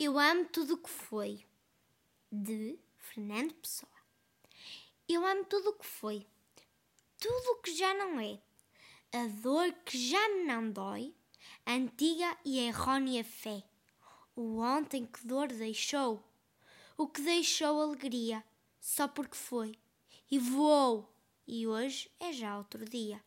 Eu amo tudo o que foi. De Fernando Pessoa. Eu amo tudo o que foi. Tudo o que já não é. A dor que já me não dói. A antiga e errônea fé. O ontem que dor deixou. O que deixou alegria. Só porque foi. E voou. E hoje é já outro dia.